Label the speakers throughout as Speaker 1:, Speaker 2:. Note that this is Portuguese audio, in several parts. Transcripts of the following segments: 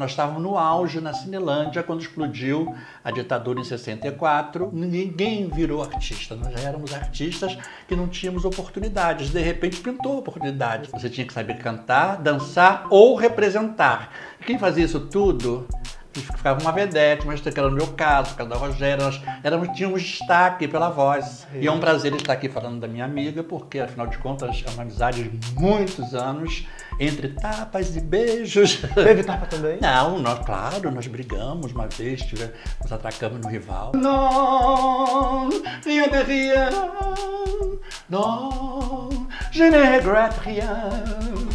Speaker 1: Nós estávamos no auge na Cinelândia quando explodiu a ditadura em 64. Ninguém virou artista, nós éramos artistas que não tínhamos oportunidades. De repente pintou oportunidade. Você tinha que saber cantar, dançar ou representar. Quem fazia isso tudo ficava uma vedete, mas que era no meu caso, causa da Rogéria, nós éramos, tínhamos destaque pela voz. E é um prazer estar aqui falando da minha amiga, porque afinal de contas é uma amizade de muitos anos, entre tapas e beijos.
Speaker 2: Teve tapa também?
Speaker 1: Não, nós, claro, nós brigamos uma vez, tivemos, nos atracamos no rival. Non, rien de rien, non, je ne regrette rien.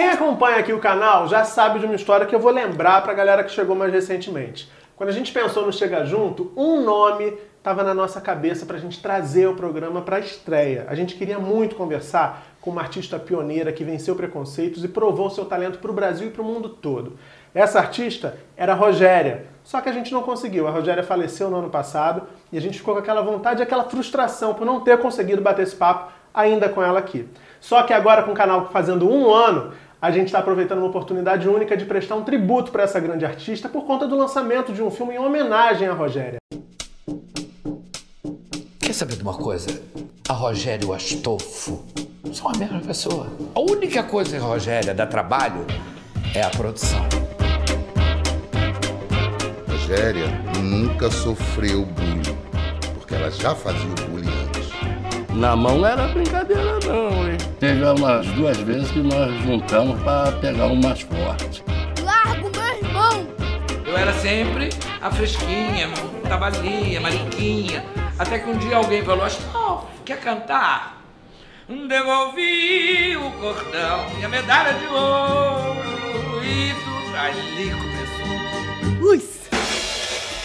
Speaker 2: Quem acompanha aqui o canal já sabe de uma história que eu vou lembrar pra galera que chegou mais recentemente. Quando a gente pensou no Chega Junto, um nome estava na nossa cabeça para a gente trazer o programa para a estreia. A gente queria muito conversar com uma artista pioneira que venceu preconceitos e provou seu talento para o Brasil e para o mundo todo. Essa artista era a Rogéria, só que a gente não conseguiu. A Rogéria faleceu no ano passado e a gente ficou com aquela vontade e aquela frustração por não ter conseguido bater esse papo ainda com ela aqui. Só que agora, com o canal fazendo um ano, a gente está aproveitando uma oportunidade única de prestar um tributo para essa grande artista por conta do lançamento de um filme em homenagem à Rogéria.
Speaker 3: Quer saber de uma coisa? A Rogéria e o Astolfo são a mesma pessoa. A única coisa que a Rogéria dá trabalho é a produção.
Speaker 4: Rogéria nunca sofreu bullying, porque ela já fazia o bullying.
Speaker 5: Na mão não era brincadeira não, hein? Teve umas duas vezes que nós juntamos para pegar um mais forte.
Speaker 6: Largo meu irmão!
Speaker 3: Eu era sempre a fresquinha, tava ali, a mariquinha. Até que um dia alguém falou, Astolfo, quer cantar? Devolvi o cordão e a medalha de ouro e tudo ali!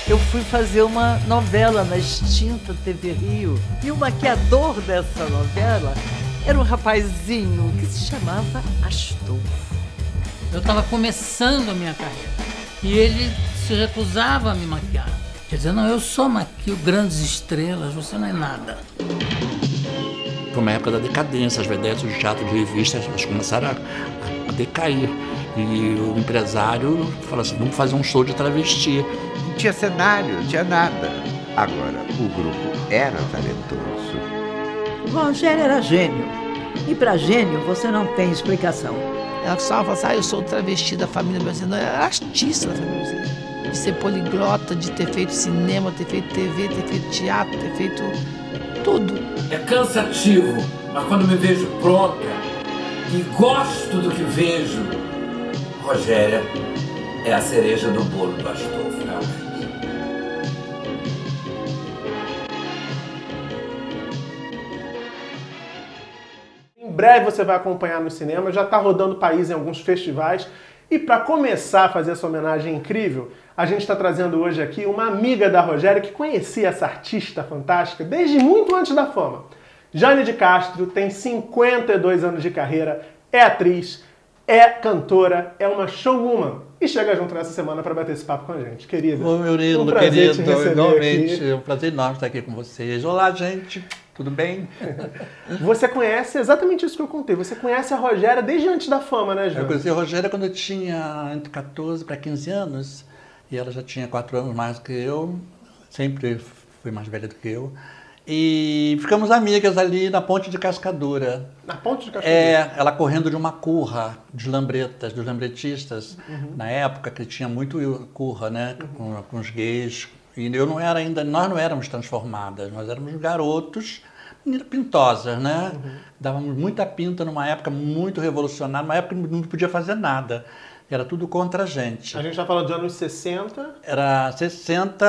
Speaker 7: Eu fui fazer uma novela na extinta TV Rio e o maquiador dessa novela era um rapazinho que se chamava Astolfo.
Speaker 8: Eu estava começando a minha carreira e ele se recusava a me maquiar. Quer dizer, não, eu só maquio grandes estrelas, você não é nada.
Speaker 1: Foi uma época da decadência, as vedetas do teatro de revistas elas começaram a, a decair. E o empresário falou assim: vamos fazer um show de travesti.
Speaker 9: Não tinha cenário, não tinha nada. Agora, o grupo era talentoso.
Speaker 7: Rogério era gênio. E para gênio você não tem explicação.
Speaker 10: Ela só fala assim, ah, eu sou travesti da família brasileira. Ela era artista da família brasileira. De ser poliglota, de ter feito cinema, ter feito TV, ter feito teatro, ter feito tudo.
Speaker 3: É cansativo, mas quando me vejo pronta e gosto do que vejo, Rogéria é a cereja do bolo do Astolfo,
Speaker 2: breve você vai acompanhar no cinema, já está rodando o país em alguns festivais. E para começar a fazer essa homenagem incrível, a gente está trazendo hoje aqui uma amiga da Rogéria que conhecia essa artista fantástica desde muito antes da fama. Jane de Castro tem 52 anos de carreira, é atriz, é cantora, é uma showwoman e chega junto nessa semana para bater esse papo com a gente. Querida,
Speaker 1: Ô, meu lindo,
Speaker 2: um
Speaker 1: querido, igualmente.
Speaker 2: aqui.
Speaker 1: É um prazer enorme estar aqui com vocês. Olá, gente. Tudo bem?
Speaker 2: Você conhece exatamente isso que eu contei. Você conhece a Rogéria desde antes da fama, né,
Speaker 1: Eu
Speaker 2: Jane?
Speaker 1: conheci a Rogéria quando eu tinha entre 14 para 15 anos e ela já tinha 4 anos mais do que eu, sempre foi mais velha do que eu. E ficamos amigas ali na ponte de Cascadura.
Speaker 2: Na ponte de Cascadura.
Speaker 1: É, ela correndo de uma curra de lambretas, dos lambretistas, na época que tinha muito curra, né, com, com os gays. E eu não era ainda, nós não éramos transformadas, nós éramos garotos meninas pintosas, né? Dávamos muita pinta numa época muito revolucionária, numa época que não podia fazer nada. Era tudo contra a gente.
Speaker 2: A gente está falando de anos 60.
Speaker 1: Era 60,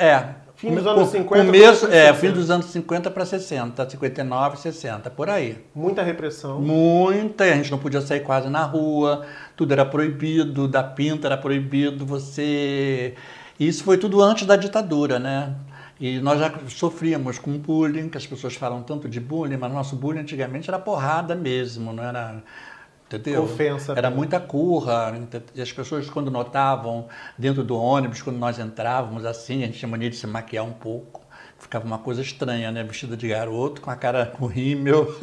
Speaker 1: é.
Speaker 2: Fim dos anos
Speaker 1: co-
Speaker 2: 50
Speaker 1: Começo, é,
Speaker 2: 60.
Speaker 1: fim dos anos 50 para 60, 59, 60, por aí.
Speaker 2: Muita repressão.
Speaker 1: Muita, a gente não podia sair quase na rua, tudo era proibido, da pinta era proibido, você. Isso foi tudo antes da ditadura, né? E nós já sofríamos com bullying, que as pessoas falam tanto de bullying, mas nosso bullying antigamente era porrada mesmo, não era. Entendeu?
Speaker 2: Ofensa
Speaker 1: Era muita curra. E as pessoas, quando notavam dentro do ônibus, quando nós entrávamos assim, a gente tinha mania de se maquiar um pouco. Ficava uma coisa estranha, né? Vestida de garoto, com a cara com rímel.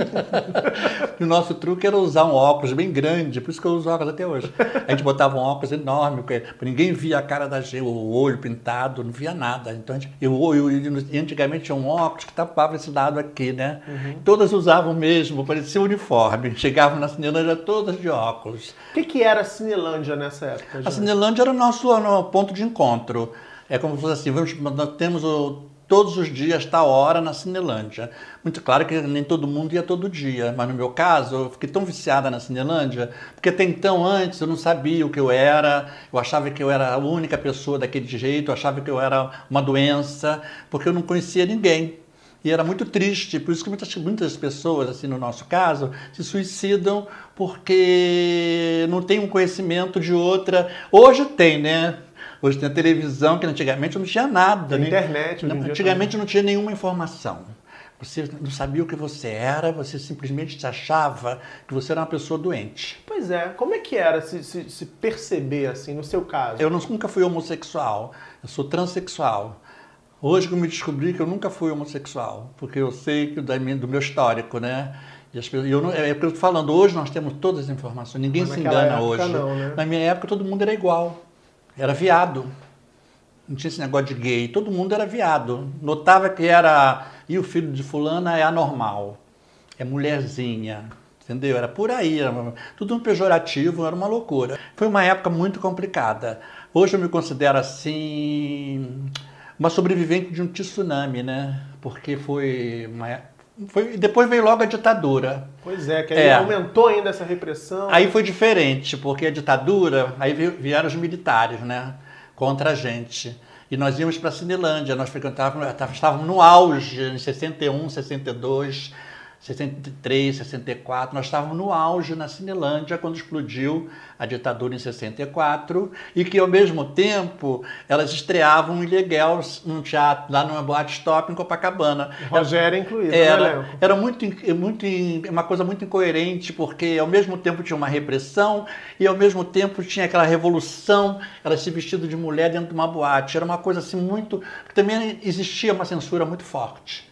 Speaker 1: e o nosso truque era usar um óculos bem grande, por isso que eu uso óculos até hoje. A gente botava um óculos enorme, porque ninguém via a cara da gente, o olho pintado, não via nada. Então, a gente, eu, eu, eu, antigamente tinha um óculos que tapava esse lado aqui, né? Uhum. Todas usavam mesmo, parecia um uniforme. Chegavam na Cinelândia todas de óculos.
Speaker 2: O que, que era a Cinelândia nessa época?
Speaker 1: A Cinelândia era o nosso ponto de encontro. É como se fosse assim, vamos, nós temos o todos os dias, tal hora, na Cinelândia. Muito claro que nem todo mundo ia todo dia, mas no meu caso, eu fiquei tão viciada na Cinelândia, porque até então, antes, eu não sabia o que eu era, eu achava que eu era a única pessoa daquele jeito, eu achava que eu era uma doença, porque eu não conhecia ninguém. E era muito triste, por isso que muitas, muitas pessoas, assim no nosso caso, se suicidam porque não tem um conhecimento de outra. Hoje tem, né? Hoje tem a televisão, que antigamente não tinha nada.
Speaker 2: Tem internet.
Speaker 1: Não, antigamente não tinha nenhuma informação. Você não sabia o que você era, você simplesmente achava que você era uma pessoa doente.
Speaker 2: Pois é, como é que era se, se, se perceber assim, no seu caso?
Speaker 1: Eu nunca fui homossexual, eu sou transexual. Hoje que eu me descobri que eu nunca fui homossexual, porque eu sei que do meu histórico, né? E as pessoas, eu não, é que eu estou falando, hoje nós temos todas as informações, ninguém se engana hoje.
Speaker 2: Não, né?
Speaker 1: Na minha época todo mundo era igual. Era viado. Não tinha esse negócio de gay. Todo mundo era viado. Notava que era. E o filho de Fulana é anormal. É mulherzinha. Entendeu? Era por aí. Era tudo um pejorativo, era uma loucura. Foi uma época muito complicada. Hoje eu me considero assim. Uma sobrevivente de um tsunami, né? Porque foi uma, foi, depois veio logo a ditadura.
Speaker 2: Pois é, que aí é. aumentou ainda essa repressão.
Speaker 1: Aí foi diferente, porque a ditadura, aí vieram os militares, né? Contra a gente. E nós íamos para a Cinelândia, nós frequentávamos, estávamos no auge, em 61, 62 63, 64, nós estávamos no auge na Cinelândia quando explodiu a ditadura em 64 e que ao mesmo tempo elas estreavam Ilegals num teatro, lá numa boate stop em Copacabana.
Speaker 2: Rogério incluído,
Speaker 1: era, era muito, muito uma coisa muito incoerente porque ao mesmo tempo tinha uma repressão e ao mesmo tempo tinha aquela revolução, elas se vestindo de mulher dentro de uma boate. Era uma coisa assim muito, também existia uma censura muito forte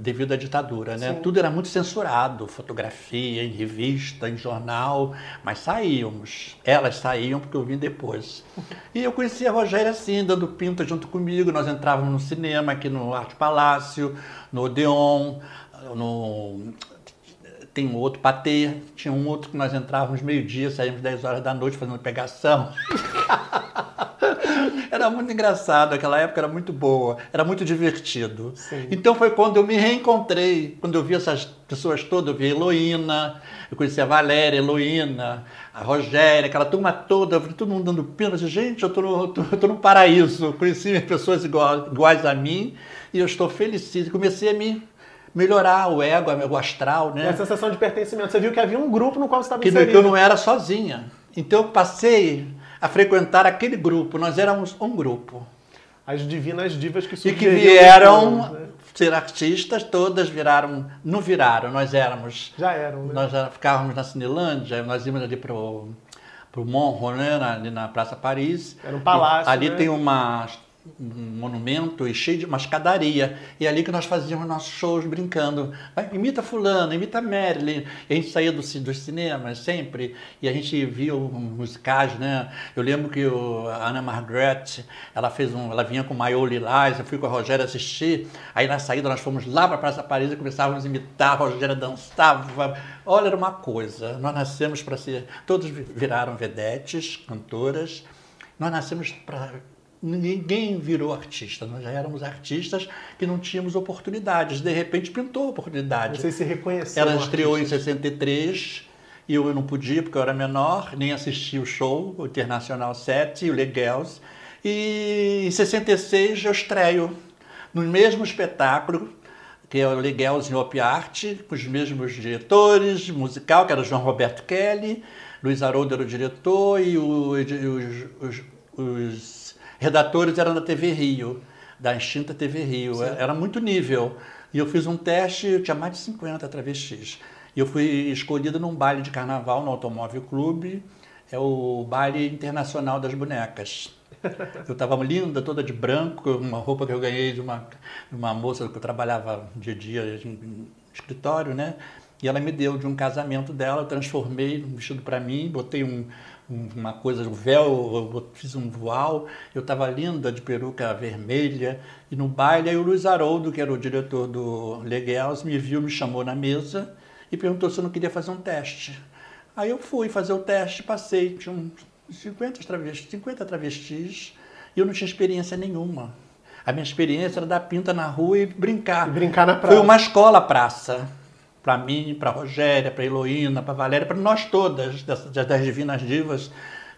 Speaker 1: devido à ditadura, né? Sim. Tudo era muito censurado, fotografia, em revista, em jornal, mas saíamos. Elas saíam porque eu vim depois. E eu conhecia a Rogéria assim, dando pinta junto comigo. Nós entrávamos no cinema aqui no Arte Palácio, no Odeon, no tem um outro patê, tinha um outro que nós entrávamos meio-dia, saímos 10 horas da noite fazendo pegação. era muito engraçado, aquela época era muito boa, era muito divertido. Sim. Então foi quando eu me reencontrei, quando eu vi essas pessoas todas, eu vi a Heloína, eu conheci a Valéria, a Heloína, a Rogéria, aquela turma toda, eu vi todo mundo dando pena, eu disse, gente, eu estou no, tô, tô no paraíso, conheci pessoas iguais, iguais a mim e eu estou felicíssimo, comecei a me melhorar o ego, o astral, né?
Speaker 2: E a sensação de pertencimento. Você viu que havia um grupo no qual você estava
Speaker 1: inserido. Que eu não era sozinha. Então eu passei a frequentar aquele grupo. Nós éramos um grupo.
Speaker 2: As divinas divas que
Speaker 1: E que vieram né? ser artistas, todas viraram, não viraram, nós éramos.
Speaker 2: Já eram, né?
Speaker 1: Nós ficávamos na Cinelândia, nós íamos ali pro pro Monro, né, ali na Praça Paris.
Speaker 2: Era um palácio.
Speaker 1: E ali
Speaker 2: né?
Speaker 1: tem uma um monumento e cheio de uma escadaria. E é ali que nós fazíamos nossos shows brincando. Imita fulano, imita Marilyn. E a gente saía do, dos cinemas sempre e a gente via musicais, né? Eu lembro que o, a Ana Margaret, ela fez um, ela vinha com maiô lilás, eu fui com a Rogéria assistir. Aí na saída nós fomos lá para a Praça Paris e começávamos a imitar, a Rogéria dançava. Olha, era uma coisa. Nós nascemos para ser, todos viraram vedetes, cantoras. Nós nascemos para ninguém virou artista. Nós já éramos artistas que não tínhamos oportunidades. De repente pintou oportunidade.
Speaker 2: Vocês se reconheceram.
Speaker 1: Ela estreou artistas. em 63 e eu não podia porque eu era menor, nem assisti o show, o Internacional 7 o Legals. E em 66 eu estreio no mesmo espetáculo, que é o Legals em Op Art, com os mesmos diretores, musical, que era o João Roberto Kelly, Luiz Haroldo era o diretor e os, os, os redatores eram da TV Rio, da extinta TV Rio. Sim. Era muito nível. E eu fiz um teste, eu tinha mais de 50 travestis. E eu fui escolhida num baile de carnaval no Automóvel Clube. É o baile internacional das bonecas. Eu estava linda, toda de branco, uma roupa que eu ganhei de uma, uma moça que eu trabalhava dia a dia em escritório, né? E ela me deu de um casamento dela, eu transformei um vestido para mim, botei um, uma coisa, um véu, eu fiz um voal, eu estava linda de peruca vermelha, e no baile aí o Luiz Haroldo, que era o diretor do Leguels, me viu, me chamou na mesa e perguntou se eu não queria fazer um teste. Aí eu fui fazer o teste, passei, tinha uns 50 travestis, 50 travestis, e eu não tinha experiência nenhuma. A minha experiência era dar pinta na rua e brincar.
Speaker 2: E brincar na praça.
Speaker 1: Foi uma escola praça para mim, para Rogéria, para Heloína, para Valéria, para nós todas, das, das Divinas Divas,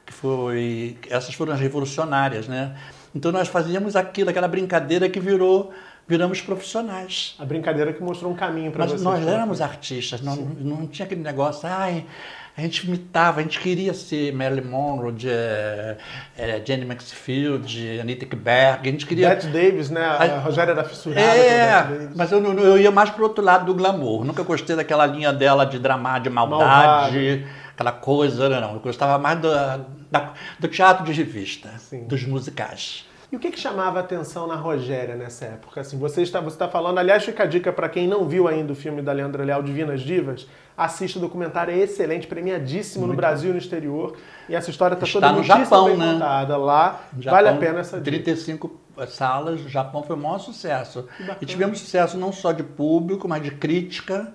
Speaker 1: que foi, essas foram as revolucionárias, né? Então nós fazíamos aquilo, aquela brincadeira que virou, viramos profissionais.
Speaker 2: A brincadeira que mostrou um caminho para vocês.
Speaker 1: Mas nós éramos artistas, não, não tinha aquele negócio, ai, a gente imitava, a gente queria ser Marilyn Monroe, de, é, Jenny Maxfield, Anita Ekberg, a gente queria...
Speaker 2: Bette Davis, né? A, a Rogéria era fissurada
Speaker 1: É, mas eu, eu ia mais pro outro lado do glamour. Nunca gostei daquela linha dela de drama, de maldade, Malvado. aquela coisa, não. Eu gostava mais do, da, do teatro de revista, Sim. dos musicais.
Speaker 2: E o que, que chamava a atenção na Rogéria nessa época? Assim, você está, você está falando, aliás, fica a dica para quem não viu ainda o filme da Leandra Leal, Divinas Divas, assista o documentário, é excelente, premiadíssimo Muito no Brasil e no exterior. E essa história está, toda
Speaker 1: no Japão, bem
Speaker 2: né? contada lá. Japão, vale a pena essa dica.
Speaker 1: 35 salas, o Japão foi o maior sucesso. E tivemos sucesso não só de público, mas de crítica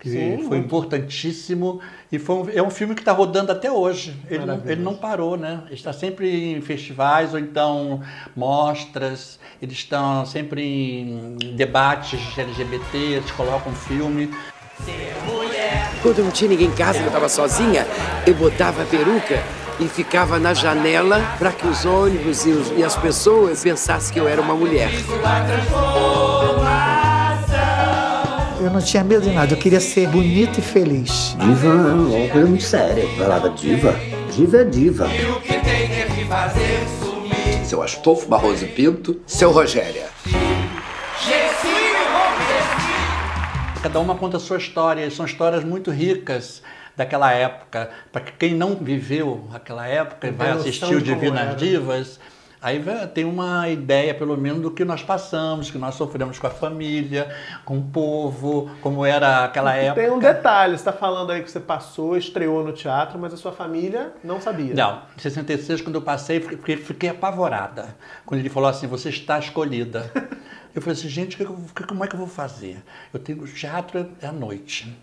Speaker 1: que Sim, foi muito. importantíssimo e foi um, é um filme que está rodando até hoje. Ele não, ele não, parou, né? Ele está sempre em festivais ou então mostras. Eles estão sempre em debates LGBT, eles colocam um filme.
Speaker 11: Quando não tinha ninguém em casa, eu estava sozinha, eu botava a peruca e ficava na janela para que os ônibus e, os, e as pessoas pensassem que eu era uma mulher.
Speaker 12: Eu não tinha medo de nada, eu queria ser bonita e feliz.
Speaker 13: Diva é uma coisa muito séria. Balada diva. Diva é diva.
Speaker 3: Seu Astolfo Barroso Pinto, seu Rogéria.
Speaker 1: Cada uma conta a sua história, são histórias muito ricas daquela época. Para quem não viveu aquela época e vai assistir o Divinas Divas, Aí tem uma ideia, pelo menos, do que nós passamos, que nós sofremos com a família, com o povo, como era aquela época.
Speaker 2: Tem um detalhe, você está falando aí que você passou, estreou no teatro, mas a sua família não sabia.
Speaker 1: Não, em 66, quando eu passei, fiquei, fiquei apavorada. Quando ele falou assim, você está escolhida. eu falei assim, gente, como é que eu vou fazer? Eu tenho teatro é à noite.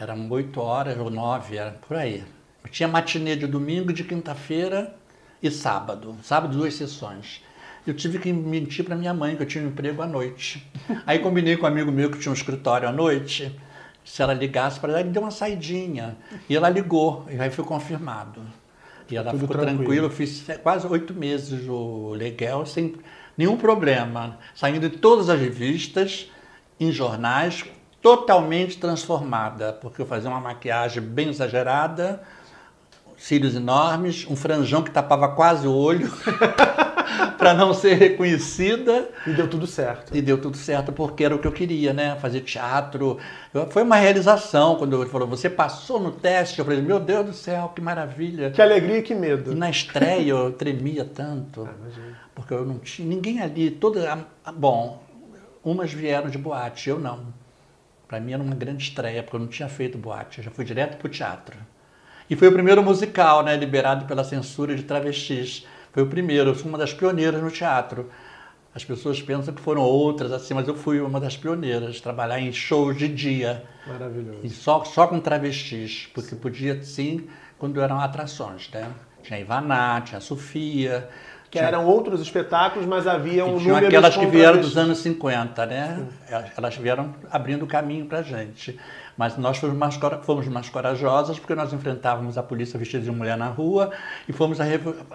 Speaker 1: Eram oito horas ou nove, era por aí. Eu tinha matinê de domingo, de quinta-feira e sábado. Sábado, duas sessões. Eu tive que mentir para minha mãe que eu tinha um emprego à noite. Aí combinei com um amigo meu que tinha um escritório à noite. Se ela ligasse para ela, ele deu uma saidinha. E ela ligou, e aí foi confirmado. E ela Tudo ficou tranquila. Eu fiz quase oito meses o Legal, sem nenhum problema. Saindo de todas as revistas, em jornais, totalmente transformada, porque eu fazia uma maquiagem bem exagerada, cílios enormes, um franjão que tapava quase o olho para não ser reconhecida.
Speaker 2: E deu tudo certo.
Speaker 1: E deu tudo certo porque era o que eu queria, né? Fazer teatro. Foi uma realização quando ele falou: você passou no teste. Eu falei: meu Deus do céu, que maravilha.
Speaker 2: Que alegria e que medo.
Speaker 1: E na estreia eu tremia tanto. Ah, porque eu não tinha ninguém ali. Toda, bom, umas vieram de boate, eu não. Para mim era uma grande estreia, porque eu não tinha feito boate, eu já fui direto para o teatro. E foi o primeiro musical, né, liberado pela censura de travestis. Foi o primeiro, eu fui uma das pioneiras no teatro. As pessoas pensam que foram outras, assim, mas eu fui uma das pioneiras, trabalhar em shows de dia.
Speaker 2: Maravilhoso. E
Speaker 1: só, só com travestis, porque podia sim quando eram atrações, né? Tinha a Ivaná, tinha a Sofia.
Speaker 2: Que tinha... eram outros espetáculos, mas havia um
Speaker 1: número aquelas que vieram dos anos 50, né? Sim. Elas vieram abrindo caminho para gente. Mas nós fomos mais, fomos mais corajosas porque nós enfrentávamos a polícia vestida de mulher na rua e fomos, a,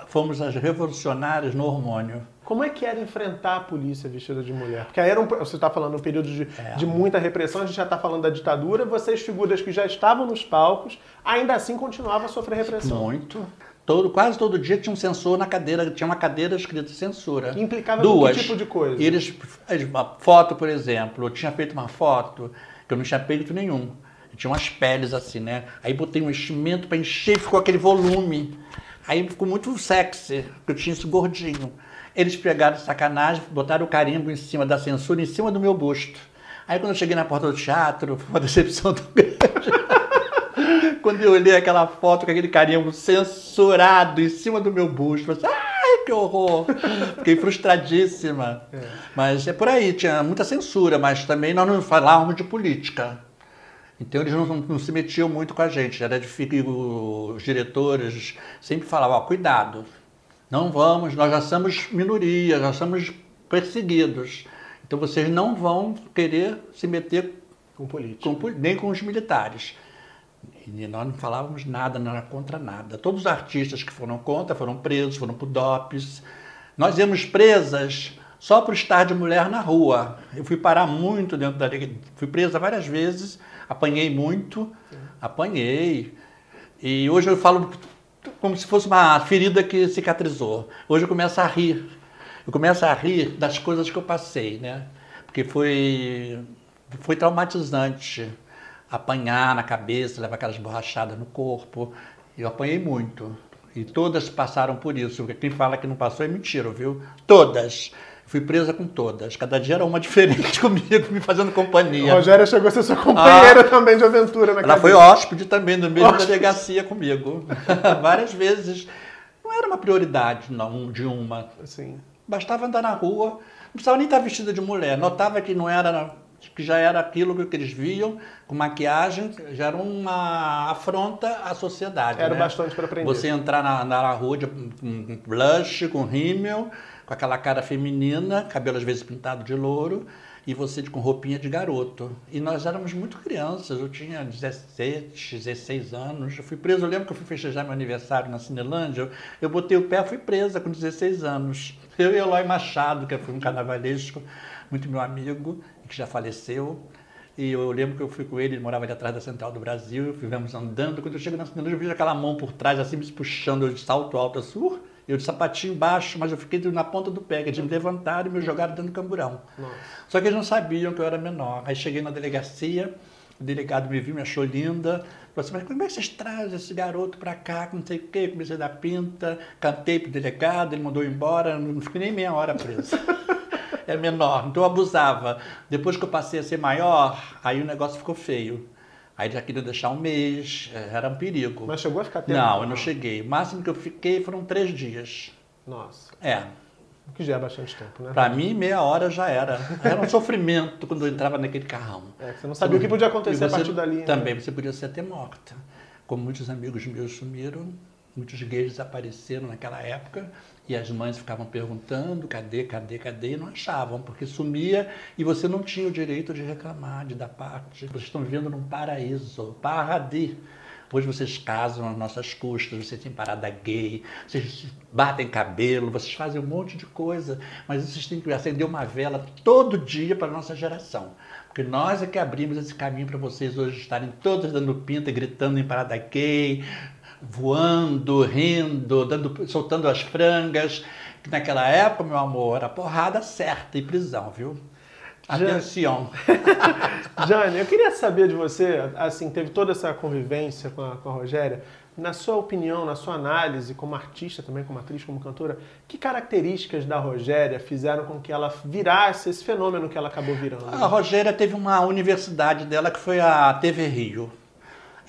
Speaker 1: fomos as revolucionárias no hormônio.
Speaker 2: Como é que era enfrentar a polícia vestida de mulher? Porque aí era um, você está falando um período de, é. de muita repressão, a gente já está falando da ditadura, vocês, figuras que já estavam nos palcos, ainda assim continuavam a sofrer repressão.
Speaker 1: Muito. Todo, quase todo dia tinha um censor na cadeira, tinha uma cadeira escrita censura.
Speaker 2: Implicava
Speaker 1: Duas.
Speaker 2: que tipo de coisa?
Speaker 1: Eles, uma foto, por exemplo, eu tinha feito uma foto que eu não tinha peito nenhum. Tinha umas peles assim, né? Aí botei um enchimento para encher ficou aquele volume. Aí ficou muito sexy, porque eu tinha esse gordinho. Eles pegaram sacanagem, botaram o carimbo em cima da censura, em cima do meu busto. Aí quando eu cheguei na porta do teatro, foi uma decepção tão grande. quando eu olhei aquela foto com aquele carimbo censurado em cima do meu busto, eu falei, ai, que horror! Fiquei frustradíssima.
Speaker 2: É.
Speaker 1: Mas é por aí, tinha muita censura, mas também nós não falávamos de política. Então eles não, não se metiam muito com a gente. Era difícil, os diretores sempre falavam, ó, cuidado, não vamos, nós já somos minoria, já somos perseguidos. Então vocês não vão querer se meter
Speaker 2: com política,
Speaker 1: com, nem com os militares. E nós não falávamos nada, não era contra nada. Todos os artistas que foram contra foram presos, foram por DOPS. Nós íamos presas só por estar de mulher na rua. Eu fui parar muito dentro da... Fui presa várias vezes, apanhei muito, apanhei. E hoje eu falo como se fosse uma ferida que cicatrizou. Hoje eu começo a rir. Eu começo a rir das coisas que eu passei, né? Porque foi, foi traumatizante apanhar na cabeça, levar aquelas borrachadas no corpo. Eu apanhei muito. E todas passaram por isso. Quem fala que não passou é mentira, viu? Todas. Fui presa com todas. Cada dia era uma diferente comigo, me fazendo companhia.
Speaker 2: A Rogéria chegou a ser sua companheira ah, também de aventura na
Speaker 1: Ela foi hóspede também, no mesmo hóspede. delegacia comigo. Várias vezes. Não era uma prioridade, não, de uma.
Speaker 2: Sim.
Speaker 1: Bastava andar na rua, não precisava nem estar vestida de mulher. Notava que não era que já era aquilo que eles viam, com maquiagem, já era uma afronta à sociedade.
Speaker 2: Era
Speaker 1: né?
Speaker 2: bastante para aprender.
Speaker 1: Você entrar na, na rua de, com blush, com rímel, com aquela cara feminina, cabelo às vezes pintado de louro, e você com roupinha de garoto. E nós éramos muito crianças, eu tinha 17, 16 anos, eu fui preso, eu lembro que eu fui festejar meu aniversário na Cinelândia, eu, eu botei o pé, fui presa com 16 anos. Eu e Eloy Machado, que foi um carnavalesco, muito meu amigo, que já faleceu. E eu lembro que eu fui com ele, ele morava ali atrás da Central do Brasil, fomos andando. Quando eu chego na Cinelândia, eu vejo aquela mão por trás, assim, me puxando, eu de salto alto, assim, eu de sapatinho baixo, mas eu fiquei na ponta do pé, que eles me levantaram e me jogaram dentro do camburão.
Speaker 2: Nossa.
Speaker 1: Só que eles não sabiam que eu era menor. Aí cheguei na delegacia, o delegado me viu, me achou linda. Falou assim, mas como é que vocês trazem esse garoto pra cá, não sei o quê? Comecei a dar pinta, cantei pro delegado, ele mandou embora, não fiquei nem meia hora preso. é menor, então eu abusava. Depois que eu passei a ser maior, aí o negócio ficou feio. Aí já queria deixar um mês, era um perigo.
Speaker 2: Mas chegou a ficar tempo?
Speaker 1: Não, eu não cheguei. O máximo que eu fiquei foram três dias.
Speaker 2: Nossa.
Speaker 1: É.
Speaker 2: O que já é bastante tempo, né?
Speaker 1: Pra mim, meia hora já era. Era um sofrimento quando eu entrava naquele carrão.
Speaker 2: É, você não sabia o que podia acontecer a partir dali. Né?
Speaker 1: Também, você podia ser até morta. Como muitos amigos meus sumiram, muitos gays desapareceram naquela época. E as mães ficavam perguntando, cadê, cadê, cadê, e não achavam, porque sumia e você não tinha o direito de reclamar, de dar parte. Vocês estão vivendo num paraíso, paradis. Hoje vocês casam às nossas custas, vocês têm parada gay, vocês batem cabelo, vocês fazem um monte de coisa, mas vocês têm que acender uma vela todo dia para a nossa geração. Porque nós é que abrimos esse caminho para vocês hoje estarem todos dando pinta, gritando em parada gay, voando, rindo, dando, soltando as frangas. Que naquela época, meu amor, era porrada certa e prisão, viu? Atenção.
Speaker 2: Jane, eu queria saber de você, assim, teve toda essa convivência com a, com a Rogéria. Na sua opinião, na sua análise, como artista também, como atriz, como cantora, que características da Rogéria fizeram com que ela virasse esse fenômeno que ela acabou virando?
Speaker 1: A Rogéria teve uma universidade dela que foi a TV Rio.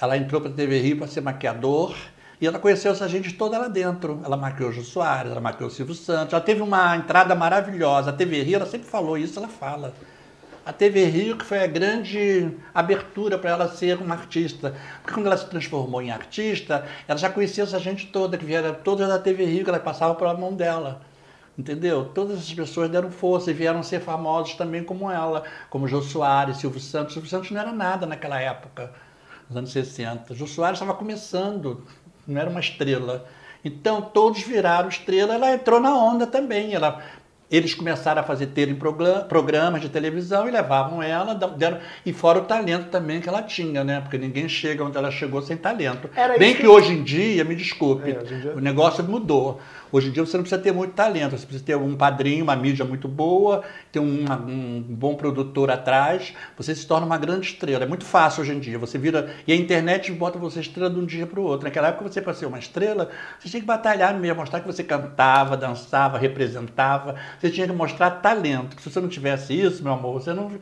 Speaker 1: Ela entrou para a TV Rio para ser maquiador e ela conheceu essa gente toda lá dentro. Ela maquiou o Jô Soares, ela maquiou o Silvio Santos. Ela teve uma entrada maravilhosa. A TV Rio, ela sempre falou isso, ela fala. A TV Rio que foi a grande abertura para ela ser uma artista. Porque quando ela se transformou em artista, ela já conhecia essa gente toda, que vieram todas da TV Rio, que ela passava pela mão dela. Entendeu? Todas essas pessoas deram força e vieram ser famosos também como ela, como Jô Soares, Silvio Santos. Silvio Santos não era nada naquela época nos anos 60. Jô Soares estava começando, não era uma estrela. Então todos viraram estrela, ela entrou na onda também. Ela, eles começaram a fazer terem programas de televisão e levavam ela, deram, e fora o talento também que ela tinha, né? Porque ninguém chega onde ela chegou sem talento. Era Bem que, que, hoje em dia, me desculpe, é, dia... o negócio mudou. Hoje em dia você não precisa ter muito talento, você precisa ter um padrinho, uma mídia muito boa, ter um, um bom produtor atrás, você se torna uma grande estrela. É muito fácil hoje em dia. Você vira. E a internet bota você estrela de um dia para o outro. Naquela época, você, para ser uma estrela, você tinha que batalhar mesmo, mostrar que você cantava, dançava, representava. Você tinha que mostrar talento. Se você não tivesse isso, meu amor, você não.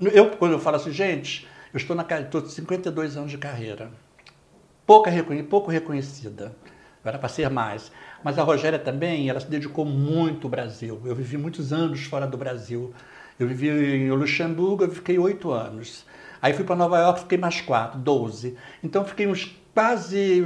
Speaker 1: Eu, quando eu falo assim, gente, eu estou na estou 52 anos de carreira. Pouca, pouco reconhecida. Era para ser mais. Mas a Rogéria também, ela se dedicou muito ao Brasil. Eu vivi muitos anos fora do Brasil. Eu vivi em Luxemburgo, eu fiquei oito anos. Aí fui para Nova York, fiquei mais quatro, doze. Então fiquei uns quase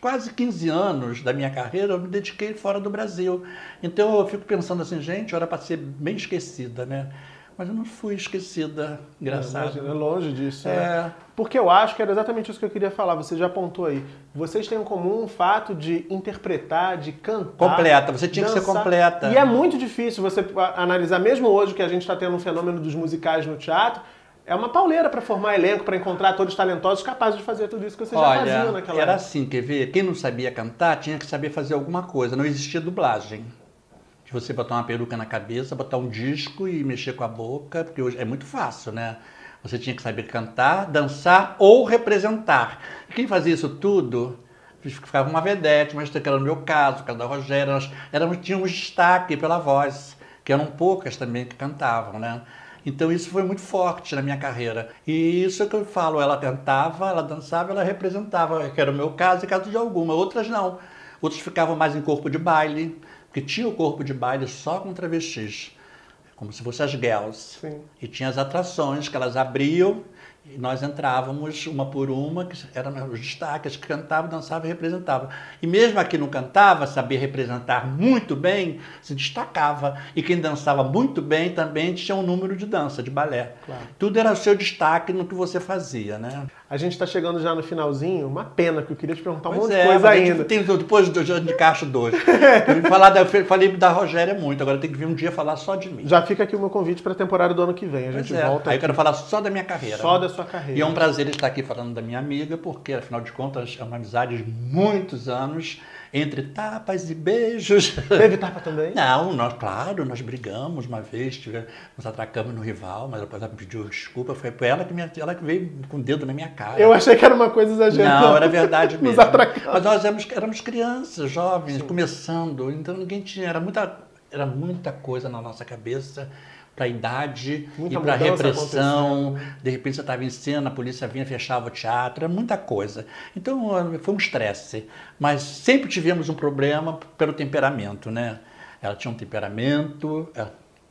Speaker 1: quase 15 anos da minha carreira, eu me dediquei fora do Brasil. Então eu fico pensando assim, gente, era para ser bem esquecida, né? Mas eu não fui esquecida, engraçado.
Speaker 2: É, longe disso. É. Né? Porque eu acho que era exatamente isso que eu queria falar. Você já apontou aí. Vocês têm em comum o fato de interpretar, de cantar.
Speaker 1: Completa, você tinha dançar. que ser completa.
Speaker 2: E é muito difícil você analisar, mesmo hoje que a gente está tendo um fenômeno dos musicais no teatro. É uma pauleira para formar elenco, para encontrar atores talentosos capazes de fazer tudo isso que você
Speaker 1: Olha,
Speaker 2: já fazia naquela
Speaker 1: Era
Speaker 2: época.
Speaker 1: assim, quer ver? Quem não sabia cantar tinha que saber fazer alguma coisa. Não existia dublagem de você botar uma peruca na cabeça, botar um disco e mexer com a boca, porque hoje é muito fácil, né? Você tinha que saber cantar, dançar ou representar. Quem fazia isso tudo ficava uma vedete, mas que era no meu caso, o caso da Rogéria, nós éramos, tínhamos destaque pela voz, que eram poucas também que cantavam, né? Então isso foi muito forte na minha carreira. E isso é que eu falo, ela cantava, ela dançava, ela representava, que era o meu caso e caso de alguma. Outras não. Outros ficavam mais em corpo de baile, porque tinha o corpo de baile só com travestis, como se fossem as girls.
Speaker 2: Sim.
Speaker 1: E tinha as atrações que elas abriam e nós entrávamos uma por uma, que eram os destaques, que cantavam, dançavam e representavam. E mesmo a que não cantava, sabia representar muito bem, se destacava. E quem dançava muito bem também tinha um número de dança, de balé.
Speaker 2: Claro.
Speaker 1: Tudo era o seu destaque no que você fazia, né?
Speaker 2: A gente está chegando já no finalzinho, uma pena, que eu queria te perguntar um
Speaker 1: Pois
Speaker 2: monte
Speaker 1: é,
Speaker 2: de coisa ainda.
Speaker 1: Tem, depois do de Caixa 2. eu falar da, eu falei da Rogéria muito, agora tem que vir um dia falar só de mim.
Speaker 2: Já fica aqui o meu convite para a temporada do ano que vem. A gente
Speaker 1: Pois é.
Speaker 2: volta.
Speaker 1: Aí eu quero falar só da minha carreira.
Speaker 2: Só da sua carreira.
Speaker 1: E é um prazer estar aqui falando da minha amiga, porque afinal de contas é uma amizade de muitos anos, entre tapas e beijos.
Speaker 2: Teve tapa também?
Speaker 1: Não, nós, claro, nós brigamos uma vez, tivemos, nos atracamos no rival, mas depois ela pediu desculpa, foi ela que, me, ela que veio com o dedo na minha cara.
Speaker 2: Eu achei que era uma coisa exagerada.
Speaker 1: Não, era verdade
Speaker 2: Nos
Speaker 1: mesmo.
Speaker 2: atracamos.
Speaker 1: Mas nós éramos, éramos crianças, jovens, começando, então ninguém tinha, era muita, era muita coisa na nossa cabeça para a idade
Speaker 2: Muita
Speaker 1: e para a repressão. De repente você estava em cena, a polícia vinha, fechava o teatro, era muita coisa. Então foi um estresse. Mas sempre tivemos um problema pelo temperamento, né? Ela tinha um temperamento, é,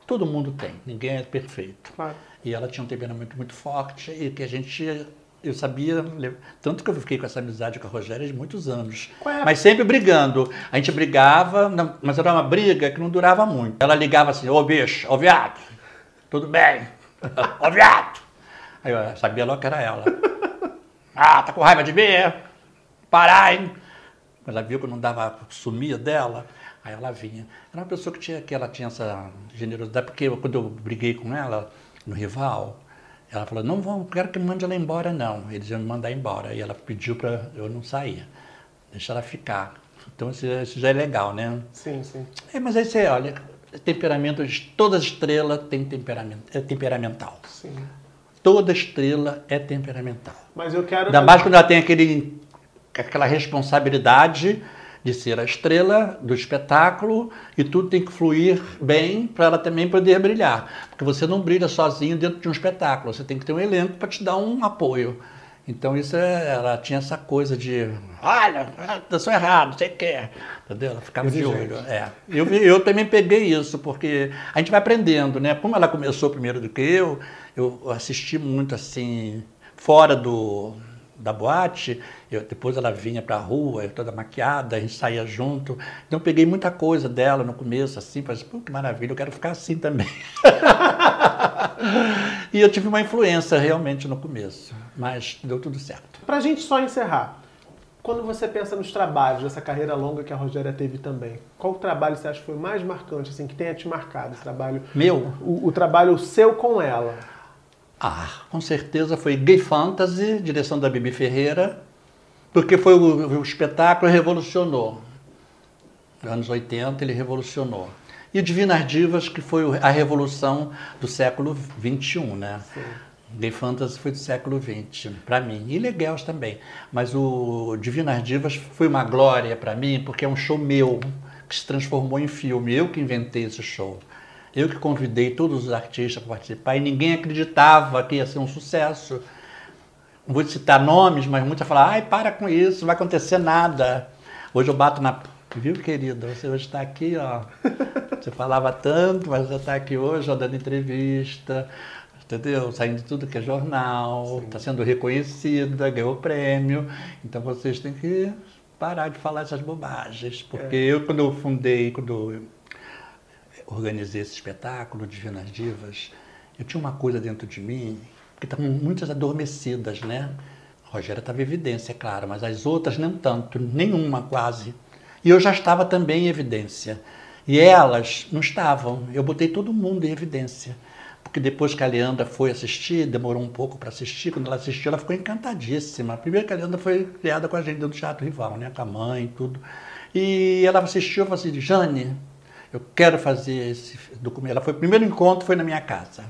Speaker 1: todo mundo tem, ninguém é perfeito.
Speaker 2: Claro.
Speaker 1: E ela tinha um temperamento muito forte e que a gente eu sabia, tanto que eu fiquei com essa amizade com a Rogéria de muitos anos.
Speaker 2: É
Speaker 1: Mas sempre brigando. A gente brigava, mas era uma briga que não durava muito. Ela ligava assim, ô bicho, ô viado, tudo bem? Ô viado! Aí eu sabia logo que era ela. Ah, tá com raiva de mim? Parar, hein? Ela viu que eu não dava, sumia dela, aí ela vinha. Era uma pessoa que, tinha, que ela tinha essa generosidade, porque quando eu briguei com ela no rival, ela falou, não vamos, quero que mande ela embora, não. Eles iam me mandar embora. E ela pediu para eu não sair. Deixa ela ficar. Então isso, isso já é legal, né?
Speaker 2: Sim, sim.
Speaker 1: É, mas aí você olha, temperamento, de- toda estrela tem temperamento, é temperamental.
Speaker 2: Sim.
Speaker 1: Toda estrela é temperamental.
Speaker 2: Mas eu quero.
Speaker 1: Ainda mais quando ela tem aquele, aquela responsabilidade de ser a estrela do espetáculo e tudo tem que fluir bem para ela também poder brilhar. Porque você não brilha sozinho dentro de um espetáculo, você tem que ter um elenco para te dar um apoio. Então isso é, ela tinha essa coisa de, olha, dançou errado, sei o que, entendeu? Ela ficava de
Speaker 2: Exigente.
Speaker 1: olho. É. Eu, eu também peguei isso, porque a gente vai aprendendo, né? Como ela começou primeiro do que eu, eu assisti muito assim, fora do, da boate, eu, depois ela vinha para a rua, eu toda maquiada, a gente saía junto. Então eu peguei muita coisa dela no começo, assim, falei, pô, que maravilha, eu quero ficar assim também. e eu tive uma influência realmente no começo, mas deu tudo certo.
Speaker 2: Pra gente só encerrar, quando você pensa nos trabalhos dessa carreira longa que a Rogéria teve também, qual trabalho você acha que foi mais marcante, assim, que tenha te marcado esse trabalho?
Speaker 1: Meu?
Speaker 2: O, o trabalho seu com ela.
Speaker 1: Ah, com certeza foi Gay Fantasy, direção da Bibi Ferreira, porque foi o, o espetáculo revolucionou. anos 80, ele revolucionou. E o Divinas Divas, que foi a revolução do século XXI, né? Sim. Gay Fantasy foi do século XX, para mim. E Legels também. Mas o Divinas Divas foi uma glória para mim, porque é um show meu, que se transformou em filme. Eu que inventei esse show. Eu que convidei todos os artistas para participar e ninguém acreditava que ia ser um sucesso. Não vou citar nomes, mas muitos falaram, ai, para com isso, não vai acontecer nada. Hoje eu bato na Viu, querido? Você hoje está aqui, ó. Você falava tanto, mas você está aqui hoje, ó, dando entrevista, entendeu? Saindo de tudo que é jornal, está sendo reconhecida, ganhou prêmio. Então vocês têm que parar de falar essas bobagens. Porque é. eu, quando eu fundei, quando eu organizei esse espetáculo, Divinas Divas, eu tinha uma coisa dentro de mim que estavam muitas adormecidas, né? A Rogéria estava em evidência, é claro, mas as outras nem tanto, nenhuma quase. E eu já estava também em evidência. E elas não estavam. Eu botei todo mundo em evidência. Porque depois que a Leandra foi assistir, demorou um pouco para assistir, quando ela assistiu, ela ficou encantadíssima. Primeiro que a Leandra foi criada com a gente do Teatro Rival, né? com a mãe e tudo. E ela assistiu e falou assim, Jane, eu quero fazer esse documento. Ela foi, o primeiro encontro foi na minha casa.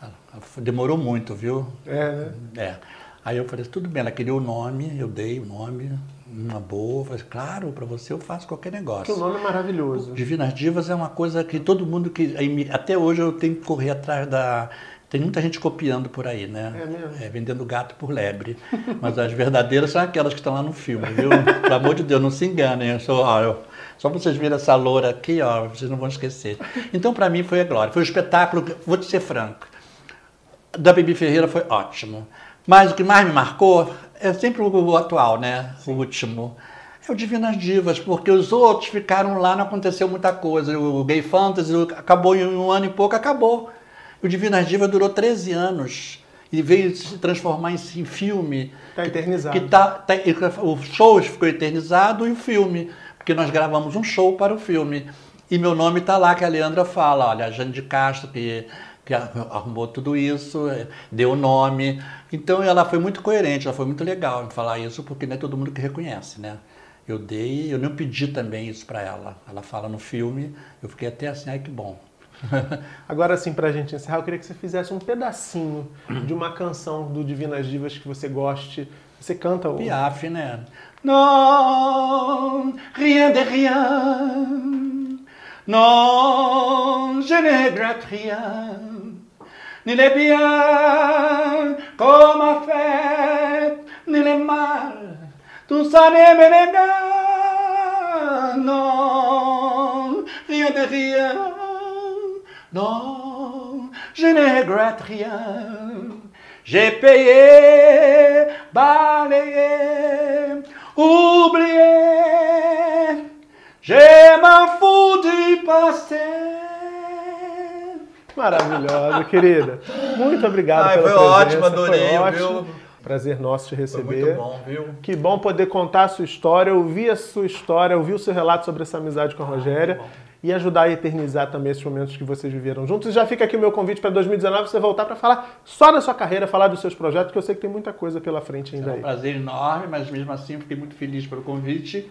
Speaker 1: Ela, ela demorou muito, viu?
Speaker 2: É, né?
Speaker 1: É. Aí eu falei, tudo bem, ela queria o nome, eu dei o nome, uma boa. Falei, claro, para você eu faço qualquer negócio.
Speaker 2: Que o nome é maravilhoso.
Speaker 1: Divinas Divas é uma coisa que todo mundo que. Até hoje eu tenho que correr atrás da. Tem muita gente copiando por aí, né?
Speaker 2: É mesmo?
Speaker 1: É, vendendo gato por lebre. Mas as verdadeiras são aquelas que estão lá no filme, viu? Pelo amor de Deus, não se enganem. Eu sou, ó, eu, só vocês verem essa loura aqui, ó, vocês não vão esquecer. Então, para mim, foi a glória. Foi um espetáculo, vou te ser franco. Da Bibi Ferreira foi ótimo. Mas o que mais me marcou é sempre o atual, né? O último. É o Divinas Divas, porque os outros ficaram lá, não aconteceu muita coisa. O Gay Fantasy acabou em um ano e pouco, acabou. O Divinas Divas durou 13 anos e veio se transformar em, em filme.
Speaker 2: Está eternizado.
Speaker 1: Que tá, tá, o show ficou eternizado e o filme, porque nós gravamos um show para o filme. E meu nome está lá, que a Leandra fala, olha, a Jane de Castro, que que arrumou tudo isso, é, deu o nome. Então ela foi muito coerente, ela foi muito legal em falar isso, porque não é todo mundo que reconhece, né? Eu dei, eu não pedi também isso para ela. Ela fala no filme, eu fiquei até assim, ai que bom.
Speaker 2: Agora, assim, pra gente encerrar, eu queria que você fizesse um pedacinho de uma canção do Divinas Divas que você goste. Você canta o.
Speaker 1: Piaf, né? Non, rien de rien. Non, je ne regrette rien. Ni les biens qu'on m'a fait, ni les mal. Tout ça ne me regarde. Non, rien de rien. Non, je ne regrette rien. J'ai payé, balayé, oublié. M'en fous du passé.
Speaker 2: Maravilhosa, querida. Muito obrigado
Speaker 1: Ai,
Speaker 2: pela
Speaker 1: foi
Speaker 2: presença.
Speaker 1: ótimo, adorei,
Speaker 2: foi ótimo.
Speaker 1: viu?
Speaker 2: Prazer nosso te receber.
Speaker 1: Foi muito bom, viu?
Speaker 2: Que bom poder contar a sua história, ouvir a sua história, ouvir o seu relato sobre essa amizade com a Rogéria e ajudar a eternizar também esses momentos que vocês viveram juntos. E já fica aqui o meu convite para 2019 você voltar para falar só da sua carreira, falar dos seus projetos, que eu sei que tem muita coisa pela frente ainda
Speaker 1: É um
Speaker 2: aí.
Speaker 1: prazer enorme, mas mesmo assim fiquei muito feliz pelo convite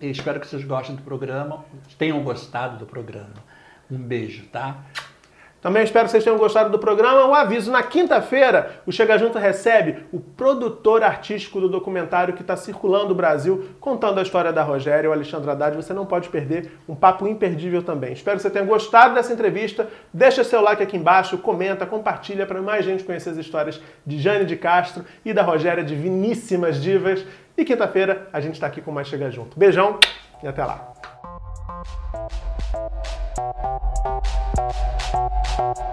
Speaker 1: e espero que vocês gostem do programa, tenham gostado do programa. Um beijo, tá?
Speaker 2: Também espero que vocês tenham gostado do programa. Um aviso: na quinta-feira, o Chega Junto recebe o produtor artístico do documentário que está circulando o Brasil, contando a história da Rogéria e o Alexandre Haddad. Você não pode perder um papo imperdível também. Espero que você tenha gostado dessa entrevista. Deixa seu like aqui embaixo, comenta, compartilha para mais gente conhecer as histórias de Jane de Castro e da Rogéria de Viníssimas Divas. E quinta-feira a gente está aqui com mais Chega Junto. Beijão e até lá! You.